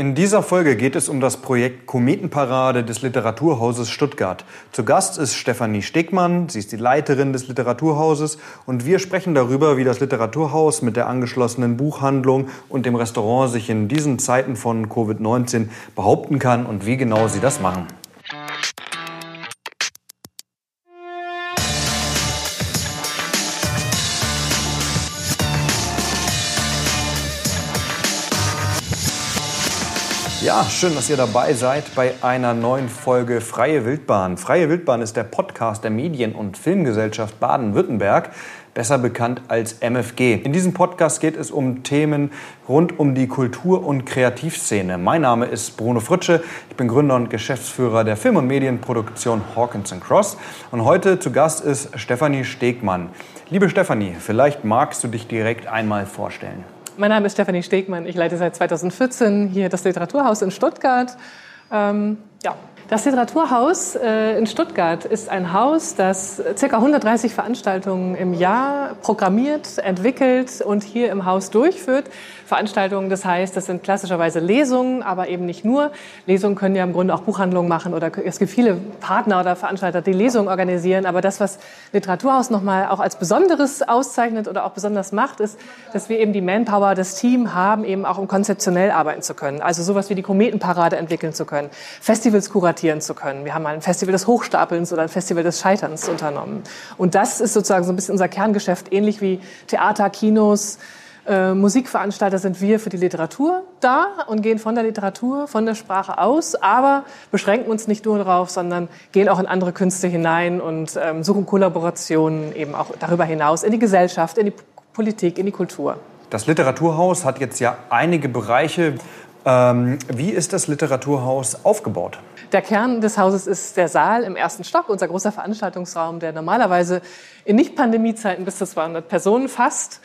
In dieser Folge geht es um das Projekt Kometenparade des Literaturhauses Stuttgart. Zu Gast ist Stefanie Stegmann, sie ist die Leiterin des Literaturhauses und wir sprechen darüber, wie das Literaturhaus mit der angeschlossenen Buchhandlung und dem Restaurant sich in diesen Zeiten von Covid-19 behaupten kann und wie genau sie das machen. Ja, schön, dass ihr dabei seid bei einer neuen Folge Freie Wildbahn. Freie Wildbahn ist der Podcast der Medien- und Filmgesellschaft Baden-Württemberg, besser bekannt als MFG. In diesem Podcast geht es um Themen rund um die Kultur- und Kreativszene. Mein Name ist Bruno Fritsche, ich bin Gründer und Geschäftsführer der Film- und Medienproduktion Hawkins Cross und heute zu Gast ist Stefanie Stegmann. Liebe Stefanie, vielleicht magst du dich direkt einmal vorstellen. Mein Name ist Stefanie Stegmann. Ich leite seit 2014 hier das Literaturhaus in Stuttgart. Ähm, ja, das Literaturhaus äh, in Stuttgart ist ein Haus, das ca. 130 Veranstaltungen im Jahr programmiert, entwickelt und hier im Haus durchführt. Veranstaltungen, das heißt, das sind klassischerweise Lesungen, aber eben nicht nur. Lesungen können ja im Grunde auch Buchhandlungen machen oder es gibt viele Partner oder Veranstalter, die Lesungen organisieren. Aber das, was Literaturhaus nochmal auch als Besonderes auszeichnet oder auch besonders macht, ist, dass wir eben die Manpower, das Team haben, eben auch um konzeptionell arbeiten zu können. Also sowas wie die Kometenparade entwickeln zu können, Festivals kuratieren kuratieren zu können. Wir haben mal ein Festival des Hochstapelns oder ein Festival des Scheiterns unternommen. Und das ist sozusagen so ein bisschen unser Kerngeschäft, ähnlich wie Theater, Kinos, äh, Musikveranstalter sind wir für die Literatur da und gehen von der Literatur, von der Sprache aus, aber beschränken uns nicht nur darauf, sondern gehen auch in andere Künste hinein und ähm, suchen Kollaborationen eben auch darüber hinaus in die Gesellschaft, in die Politik, in die Kultur. Das Literaturhaus hat jetzt ja einige Bereiche. Ähm, wie ist das Literaturhaus aufgebaut? Der Kern des Hauses ist der Saal im ersten Stock, unser großer Veranstaltungsraum, der normalerweise in Nicht-Pandemie-Zeiten bis zu 200 Personen fasst.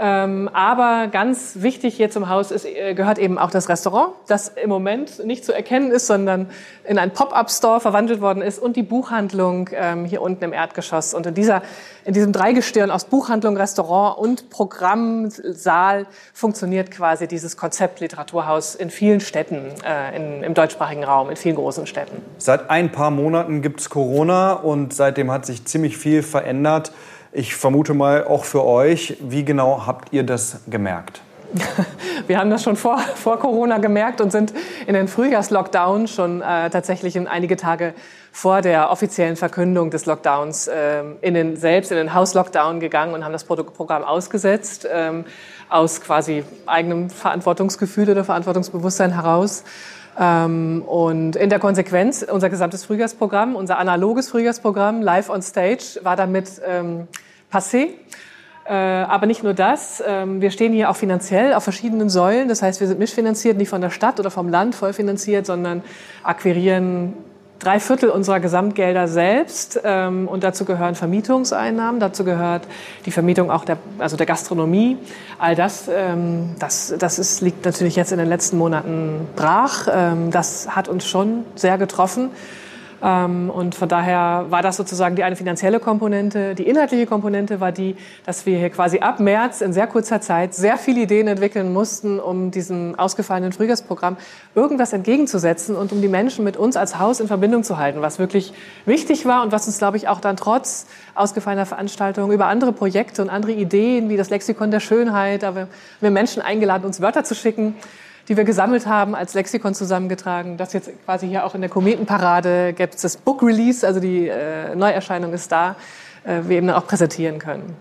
Ähm, aber ganz wichtig hier zum Haus ist, äh, gehört eben auch das Restaurant, das im Moment nicht zu erkennen ist, sondern in ein Pop-up-Store verwandelt worden ist und die Buchhandlung ähm, hier unten im Erdgeschoss. Und in, dieser, in diesem Dreigestirn aus Buchhandlung, Restaurant und Programmsaal funktioniert quasi dieses Konzept Literaturhaus in vielen Städten äh, in, im deutschsprachigen Raum, in vielen großen Städten. Seit ein paar Monaten gibt's Corona und seitdem hat sich ziemlich viel verändert. Ich vermute mal auch für euch. Wie genau habt ihr das gemerkt? Wir haben das schon vor, vor Corona gemerkt und sind in den Frühjahrslockdown schon äh, tatsächlich in einige Tage vor der offiziellen Verkündung des Lockdowns äh, in den, selbst in den Hauslockdown gegangen und haben das Programm ausgesetzt ähm, aus quasi eigenem Verantwortungsgefühl oder Verantwortungsbewusstsein heraus. Ähm, und in der Konsequenz, unser gesamtes Frühjahrsprogramm, unser analoges Frühjahrsprogramm, live on stage, war damit ähm, passé. Äh, aber nicht nur das, ähm, wir stehen hier auch finanziell auf verschiedenen Säulen. Das heißt, wir sind mischfinanziert, nicht von der Stadt oder vom Land vollfinanziert, sondern akquirieren drei Viertel unserer Gesamtgelder selbst ähm, und dazu gehören Vermietungseinnahmen, dazu gehört die Vermietung auch der, also der Gastronomie. All das, ähm, das, das ist, liegt natürlich jetzt in den letzten Monaten brach. Das hat uns schon sehr getroffen. Ähm, und von daher war das sozusagen die eine finanzielle Komponente. Die inhaltliche Komponente war die, dass wir hier quasi ab März in sehr kurzer Zeit sehr viele Ideen entwickeln mussten, um diesem ausgefallenen Frühjahrsprogramm irgendwas entgegenzusetzen und um die Menschen mit uns als Haus in Verbindung zu halten, was wirklich wichtig war und was uns, glaube ich, auch dann trotz ausgefallener Veranstaltungen über andere Projekte und andere Ideen wie das Lexikon der Schönheit, da haben wir Menschen eingeladen, uns Wörter zu schicken die wir gesammelt haben, als Lexikon zusammengetragen. Das jetzt quasi hier auch in der Kometenparade gibt es das Book Release, also die äh, Neuerscheinung ist da, äh, wir eben dann auch präsentieren können.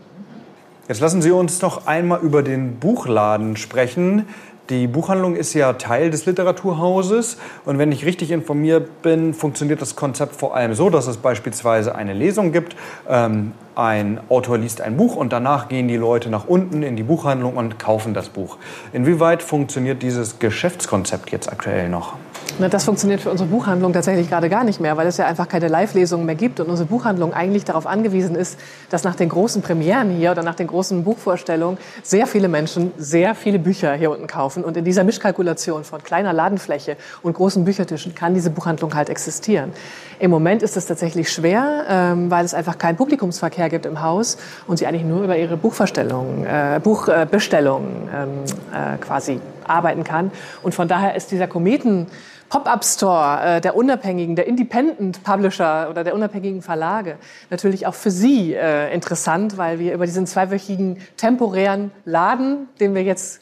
Jetzt lassen Sie uns noch einmal über den Buchladen sprechen. Die Buchhandlung ist ja Teil des Literaturhauses und wenn ich richtig informiert bin, funktioniert das Konzept vor allem so, dass es beispielsweise eine Lesung gibt. Ähm, ein Autor liest ein Buch und danach gehen die Leute nach unten in die Buchhandlung und kaufen das Buch. Inwieweit funktioniert dieses Geschäftskonzept jetzt aktuell noch? Das funktioniert für unsere Buchhandlung tatsächlich gerade gar nicht mehr, weil es ja einfach keine Live-Lesungen mehr gibt und unsere Buchhandlung eigentlich darauf angewiesen ist, dass nach den großen Premieren hier oder nach den großen Buchvorstellungen sehr viele Menschen sehr viele Bücher hier unten kaufen. Und in dieser Mischkalkulation von kleiner Ladenfläche und großen Büchertischen kann diese Buchhandlung halt existieren. Im Moment ist es tatsächlich schwer, ähm, weil es einfach keinen Publikumsverkehr gibt im Haus und sie eigentlich nur über ihre Buchverstellungen, äh, Buchbestellungen ähm, äh, quasi arbeiten kann. Und von daher ist dieser Kometen Pop-up Store äh, der unabhängigen, der Independent Publisher oder der unabhängigen Verlage natürlich auch für Sie äh, interessant, weil wir über diesen zweiwöchigen temporären Laden, den wir jetzt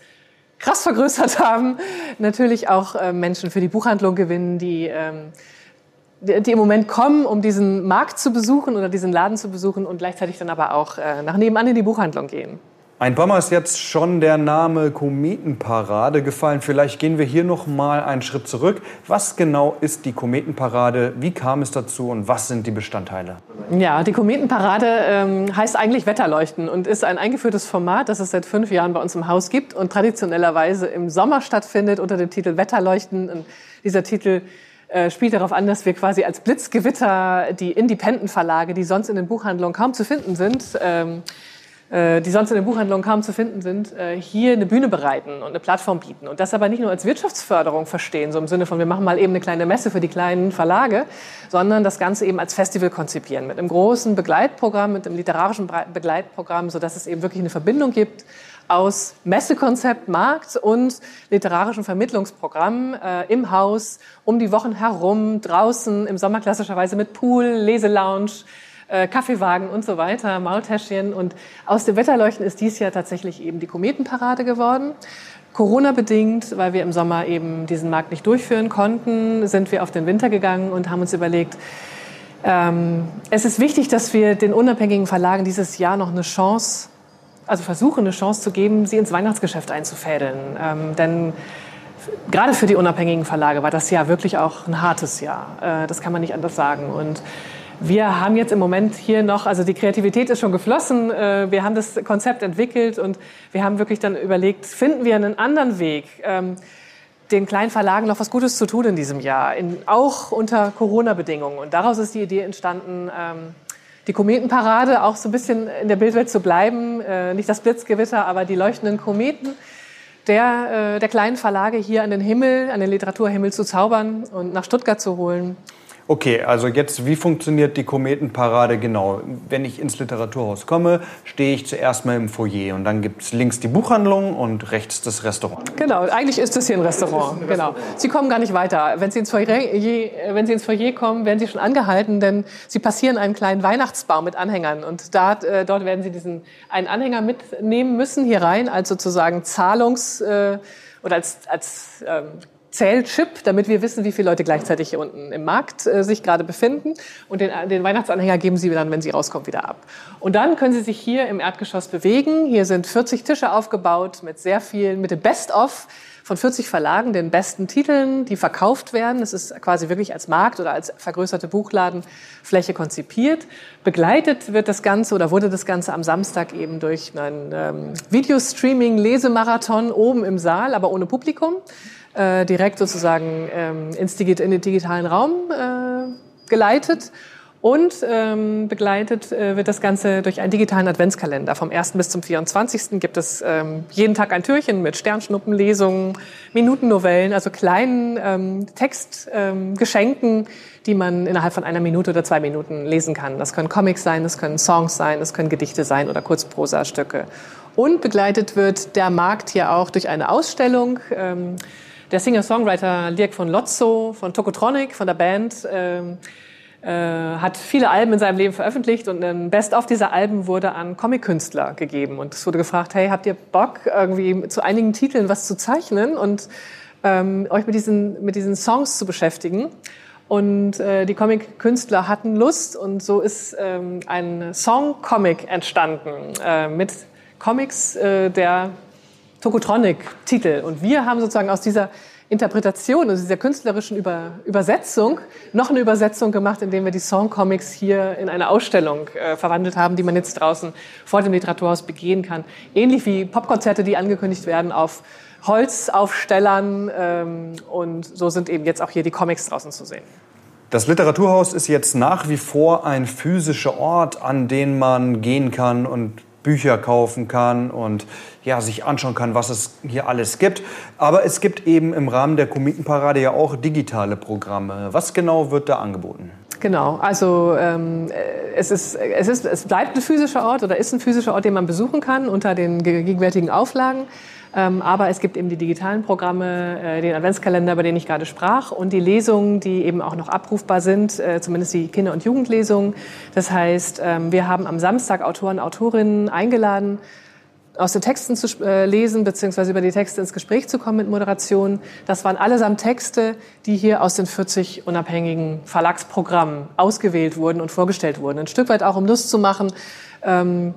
krass vergrößert haben, natürlich auch äh, Menschen für die Buchhandlung gewinnen, die ähm, die im Moment kommen, um diesen Markt zu besuchen oder diesen Laden zu besuchen und gleichzeitig dann aber auch äh, nach nebenan in die Buchhandlung gehen. Ein paar Mal ist jetzt schon der Name Kometenparade gefallen. Vielleicht gehen wir hier noch mal einen Schritt zurück. Was genau ist die Kometenparade? Wie kam es dazu und was sind die Bestandteile? Ja, die Kometenparade ähm, heißt eigentlich Wetterleuchten und ist ein eingeführtes Format, das es seit fünf Jahren bei uns im Haus gibt und traditionellerweise im Sommer stattfindet unter dem Titel Wetterleuchten. Und dieser Titel äh, spielt darauf an, dass wir quasi als Blitzgewitter die Independent-Verlage, die sonst in den Buchhandlungen kaum zu finden sind, ähm, äh, die sonst in den Buchhandlungen kaum zu finden sind, äh, hier eine Bühne bereiten und eine Plattform bieten. Und das aber nicht nur als Wirtschaftsförderung verstehen, so im Sinne von, wir machen mal eben eine kleine Messe für die kleinen Verlage, sondern das Ganze eben als Festival konzipieren, mit einem großen Begleitprogramm, mit einem literarischen Begleitprogramm, sodass es eben wirklich eine Verbindung gibt aus Messekonzept, Markt und literarischem Vermittlungsprogramm äh, im Haus, um die Wochen herum, draußen, im Sommer klassischerweise mit Pool, Leselounge, äh, Kaffeewagen und so weiter, Maultäschchen. Und aus dem Wetterleuchten ist dies Jahr tatsächlich eben die Kometenparade geworden. Corona-bedingt, weil wir im Sommer eben diesen Markt nicht durchführen konnten, sind wir auf den Winter gegangen und haben uns überlegt, ähm, es ist wichtig, dass wir den unabhängigen Verlagen dieses Jahr noch eine Chance, also versuchen, eine Chance zu geben, sie ins Weihnachtsgeschäft einzufädeln. Ähm, denn gerade für die unabhängigen Verlage war das Jahr wirklich auch ein hartes Jahr. Äh, das kann man nicht anders sagen. Und wir haben jetzt im Moment hier noch, also die Kreativität ist schon geflossen, äh, wir haben das Konzept entwickelt und wir haben wirklich dann überlegt, finden wir einen anderen Weg, ähm, den kleinen Verlagen noch was Gutes zu tun in diesem Jahr, in, auch unter Corona-Bedingungen. Und daraus ist die Idee entstanden, ähm, die Kometenparade auch so ein bisschen in der Bildwelt zu bleiben, äh, nicht das Blitzgewitter, aber die leuchtenden Kometen der, äh, der kleinen Verlage hier an den Himmel, an den Literaturhimmel zu zaubern und nach Stuttgart zu holen. Okay, also jetzt, wie funktioniert die Kometenparade genau? Wenn ich ins Literaturhaus komme, stehe ich zuerst mal im Foyer und dann gibt es links die Buchhandlung und rechts das Restaurant. Genau, eigentlich ist das hier ein Restaurant. Ein genau. Sie kommen gar nicht weiter. Wenn Sie, ins Foyer, wenn Sie ins Foyer kommen, werden Sie schon angehalten, denn Sie passieren einen kleinen Weihnachtsbaum mit Anhängern und da, äh, dort werden Sie diesen einen Anhänger mitnehmen müssen hier rein als sozusagen Zahlungs- äh, oder als, als ähm, Zählchip, damit wir wissen, wie viele Leute gleichzeitig hier unten im Markt äh, sich gerade befinden. Und den, den Weihnachtsanhänger geben Sie dann, wenn Sie rauskommen, wieder ab. Und dann können Sie sich hier im Erdgeschoss bewegen. Hier sind 40 Tische aufgebaut mit sehr vielen, mit dem Best-of von 40 Verlagen, den besten Titeln, die verkauft werden. Es ist quasi wirklich als Markt oder als vergrößerte Buchladenfläche konzipiert. Begleitet wird das Ganze oder wurde das Ganze am Samstag eben durch einen ähm, Videostreaming-Lesemarathon oben im Saal, aber ohne Publikum äh, direkt sozusagen ähm, ins Digi in den digitalen Raum äh, geleitet. Und ähm, begleitet äh, wird das Ganze durch einen digitalen Adventskalender. Vom 1. bis zum 24. gibt es ähm, jeden Tag ein Türchen mit Sternschnuppenlesungen, Minutennovellen, also kleinen ähm, Textgeschenken, ähm, die man innerhalb von einer Minute oder zwei Minuten lesen kann. Das können Comics sein, das können Songs sein, das können Gedichte sein oder Kurzprosastücke. Und begleitet wird der Markt hier auch durch eine Ausstellung. Ähm, der Singer-Songwriter Dirk von Lotzo von Tokotronic, von der Band, ähm, äh, hat viele Alben in seinem Leben veröffentlicht und ein Best-of dieser Alben wurde an Comic-Künstler gegeben. Und es wurde gefragt, hey, habt ihr Bock, irgendwie zu einigen Titeln was zu zeichnen und ähm, euch mit diesen, mit diesen Songs zu beschäftigen? Und äh, die Comic-Künstler hatten Lust und so ist ähm, ein Song-Comic entstanden äh, mit Comics äh, der Tokotronic-Titel. Und wir haben sozusagen aus dieser Interpretation, also dieser künstlerischen Über Übersetzung, noch eine Übersetzung gemacht, indem wir die Songcomics hier in eine Ausstellung äh, verwandelt haben, die man jetzt draußen vor dem Literaturhaus begehen kann. Ähnlich wie Popkonzerte, die angekündigt werden auf Holzaufstellern. Ähm, und so sind eben jetzt auch hier die Comics draußen zu sehen. Das Literaturhaus ist jetzt nach wie vor ein physischer Ort, an den man gehen kann und Bücher kaufen kann und ja, sich anschauen kann, was es hier alles gibt. Aber es gibt eben im Rahmen der Kometenparade ja auch digitale Programme. Was genau wird da angeboten? Genau, also ähm, es, ist, es, ist, es bleibt ein physischer Ort oder ist ein physischer Ort, den man besuchen kann unter den gegenwärtigen Auflagen. Ähm, aber es gibt eben die digitalen Programme, äh, den Adventskalender, über den ich gerade sprach, und die Lesungen, die eben auch noch abrufbar sind, äh, zumindest die Kinder- und Jugendlesungen. Das heißt, ähm, wir haben am Samstag Autoren, Autorinnen eingeladen, aus den Texten zu äh, lesen, beziehungsweise über die Texte ins Gespräch zu kommen mit Moderation. Das waren allesamt Texte, die hier aus den 40 unabhängigen Verlagsprogrammen ausgewählt wurden und vorgestellt wurden. Ein Stück weit auch, um Lust zu machen, ähm,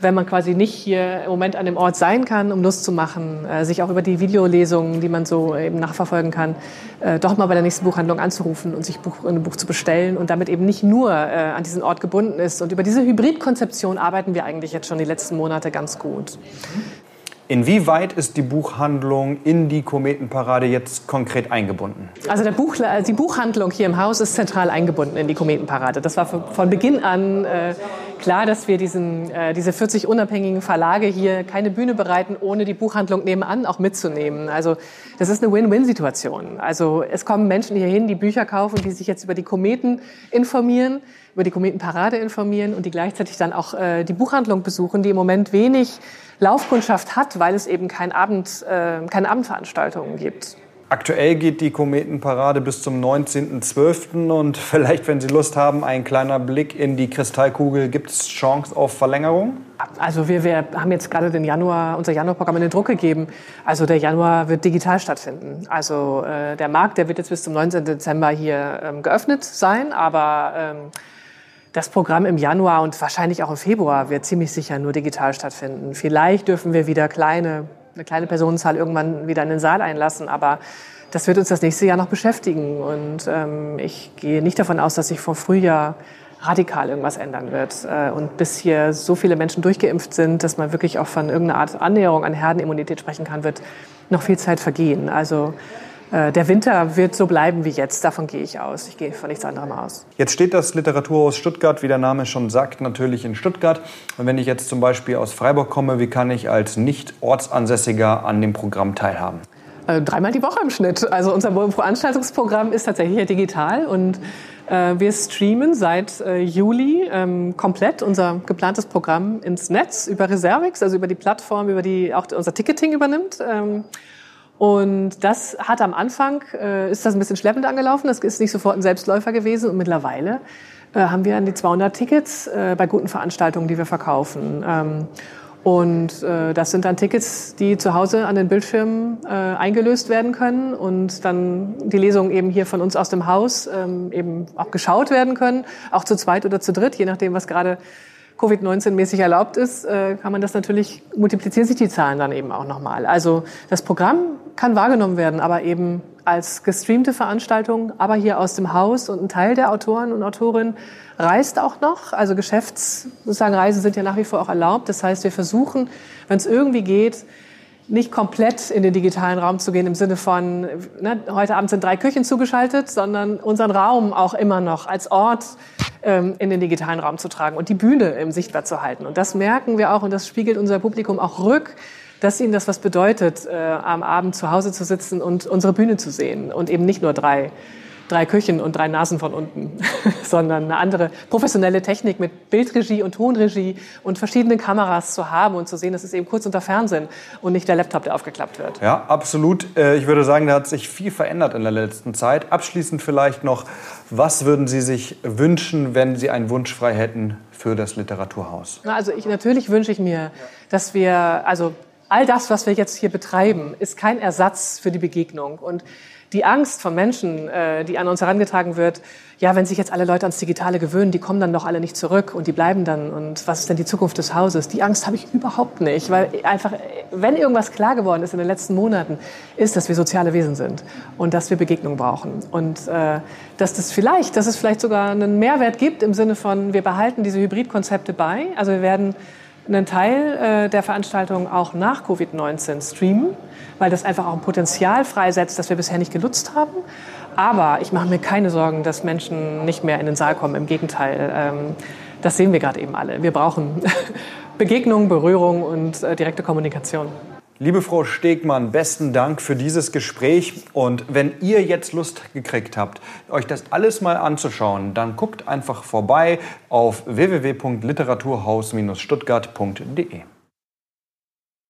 wenn man quasi nicht hier im Moment an dem Ort sein kann, um Lust zu machen, äh, sich auch über die Videolesungen, die man so eben nachverfolgen kann, äh, doch mal bei der nächsten Buchhandlung anzurufen und sich Buch, ein Buch zu bestellen und damit eben nicht nur äh, an diesen Ort gebunden ist. Und über diese Hybridkonzeption arbeiten wir eigentlich jetzt schon die letzten Monate ganz gut. Inwieweit ist die Buchhandlung in die Kometenparade jetzt konkret eingebunden? Also Buch, die Buchhandlung hier im Haus ist zentral eingebunden in die Kometenparade. Das war von Beginn an äh, klar, dass wir diesen, äh, diese 40 unabhängigen Verlage hier keine Bühne bereiten, ohne die Buchhandlung nebenan auch mitzunehmen. Also das ist eine Win-Win-Situation. Also es kommen Menschen hierhin, die Bücher kaufen, die sich jetzt über die Kometen informieren, über die Kometenparade informieren und die gleichzeitig dann auch äh, die Buchhandlung besuchen, die im Moment wenig Laufkundschaft hat, weil es eben kein Abend, äh, keine Abendveranstaltungen gibt. Aktuell geht die Kometenparade bis zum 19.12. und vielleicht, wenn Sie Lust haben, ein kleiner Blick in die Kristallkugel. Gibt es Chance auf Verlängerung? Also wir, wir haben jetzt gerade den Januar, unser Januarprogramm in den Druck gegeben. Also der Januar wird digital stattfinden. Also äh, der Markt, der wird jetzt bis zum 19. Dezember hier ähm, geöffnet sein, aber ähm, das Programm im Januar und wahrscheinlich auch im Februar wird ziemlich sicher nur digital stattfinden. Vielleicht dürfen wir wieder kleine eine kleine Personenzahl irgendwann wieder in den Saal einlassen. Aber das wird uns das nächste Jahr noch beschäftigen. Und ähm, ich gehe nicht davon aus, dass sich vor Frühjahr radikal irgendwas ändern wird. Äh, und bis hier so viele Menschen durchgeimpft sind, dass man wirklich auch von irgendeiner Art Annäherung an Herdenimmunität sprechen kann, wird noch viel Zeit vergehen. Also der Winter wird so bleiben wie jetzt. Davon gehe ich aus. Ich gehe von nichts anderem aus. Jetzt steht das Literaturhaus Stuttgart, wie der Name schon sagt, natürlich in Stuttgart. Und wenn ich jetzt zum Beispiel aus Freiburg komme, wie kann ich als Nicht-Ortsansässiger an dem Programm teilhaben? Äh, dreimal die Woche im Schnitt. Also unser Veranstaltungsprogramm ist tatsächlich ja digital und äh, wir streamen seit äh, Juli ähm, komplett unser geplantes Programm ins Netz über Reservix, also über die Plattform, über die auch unser Ticketing übernimmt. Ähm, und das hat am Anfang, äh, ist das ein bisschen schleppend angelaufen. Das ist nicht sofort ein Selbstläufer gewesen. Und mittlerweile äh, haben wir an die 200 Tickets äh, bei guten Veranstaltungen, die wir verkaufen. Ähm, und äh, das sind dann Tickets, die zu Hause an den Bildschirmen äh, eingelöst werden können und dann die Lesungen eben hier von uns aus dem Haus ähm, eben auch geschaut werden können, auch zu zweit oder zu dritt, je nachdem, was gerade Covid-19-mäßig erlaubt ist, äh, kann man das natürlich, multiplizieren sich die Zahlen dann eben auch nochmal. Also das Programm kann wahrgenommen werden, aber eben als gestreamte Veranstaltung, aber hier aus dem Haus und ein Teil der Autoren und Autorinnen reist auch noch. Also Geschäfts, sozusagen Reisen sind ja nach wie vor auch erlaubt. Das heißt, wir versuchen, wenn es irgendwie geht, nicht komplett in den digitalen Raum zu gehen im Sinne von, ne, heute Abend sind drei Küchen zugeschaltet, sondern unseren Raum auch immer noch als Ort ähm, in den digitalen Raum zu tragen und die Bühne im sichtbar zu halten. Und das merken wir auch und das spiegelt unser Publikum auch rück, dass ihnen das was bedeutet, äh, am Abend zu Hause zu sitzen und unsere Bühne zu sehen und eben nicht nur drei drei Küchen und drei Nasen von unten, sondern eine andere professionelle Technik mit Bildregie und Tonregie und verschiedenen Kameras zu haben und zu sehen, das ist eben kurz unter Fernsehen und nicht der Laptop, der aufgeklappt wird. Ja, absolut. Äh, ich würde sagen, da hat sich viel verändert in der letzten Zeit. Abschließend vielleicht noch, was würden Sie sich wünschen, wenn Sie einen Wunsch frei hätten für das Literaturhaus? Also ich, natürlich wünsche ich mir, dass wir, also all das, was wir jetzt hier betreiben, ist kein Ersatz für die Begegnung. Und die Angst von Menschen, äh, die an uns herangetragen wird, ja, wenn sich jetzt alle Leute ans Digitale gewöhnen, die kommen dann doch alle nicht zurück und die bleiben dann. Und was ist denn die Zukunft des Hauses? Die Angst habe ich überhaupt nicht, weil einfach, wenn irgendwas klar geworden ist in den letzten Monaten, ist, dass wir soziale Wesen sind und dass wir Begegnung brauchen. Und äh, dass das vielleicht, dass es vielleicht sogar einen Mehrwert gibt im Sinne von, wir behalten diese Hybridkonzepte bei. Also wir werden einen Teil äh, der Veranstaltung auch nach Covid-19 streamen, weil das einfach auch ein Potenzial freisetzt, das wir bisher nicht genutzt haben. Aber ich mache mir keine Sorgen, dass Menschen nicht mehr in den Saal kommen. Im Gegenteil, ähm, das sehen wir gerade eben alle. Wir brauchen Begegnung, Berührung und äh, direkte Kommunikation. Liebe Frau Stegmann, besten Dank für dieses Gespräch. Und wenn ihr jetzt Lust gekriegt habt, euch das alles mal anzuschauen, dann guckt einfach vorbei auf www.literaturhaus-stuttgart.de.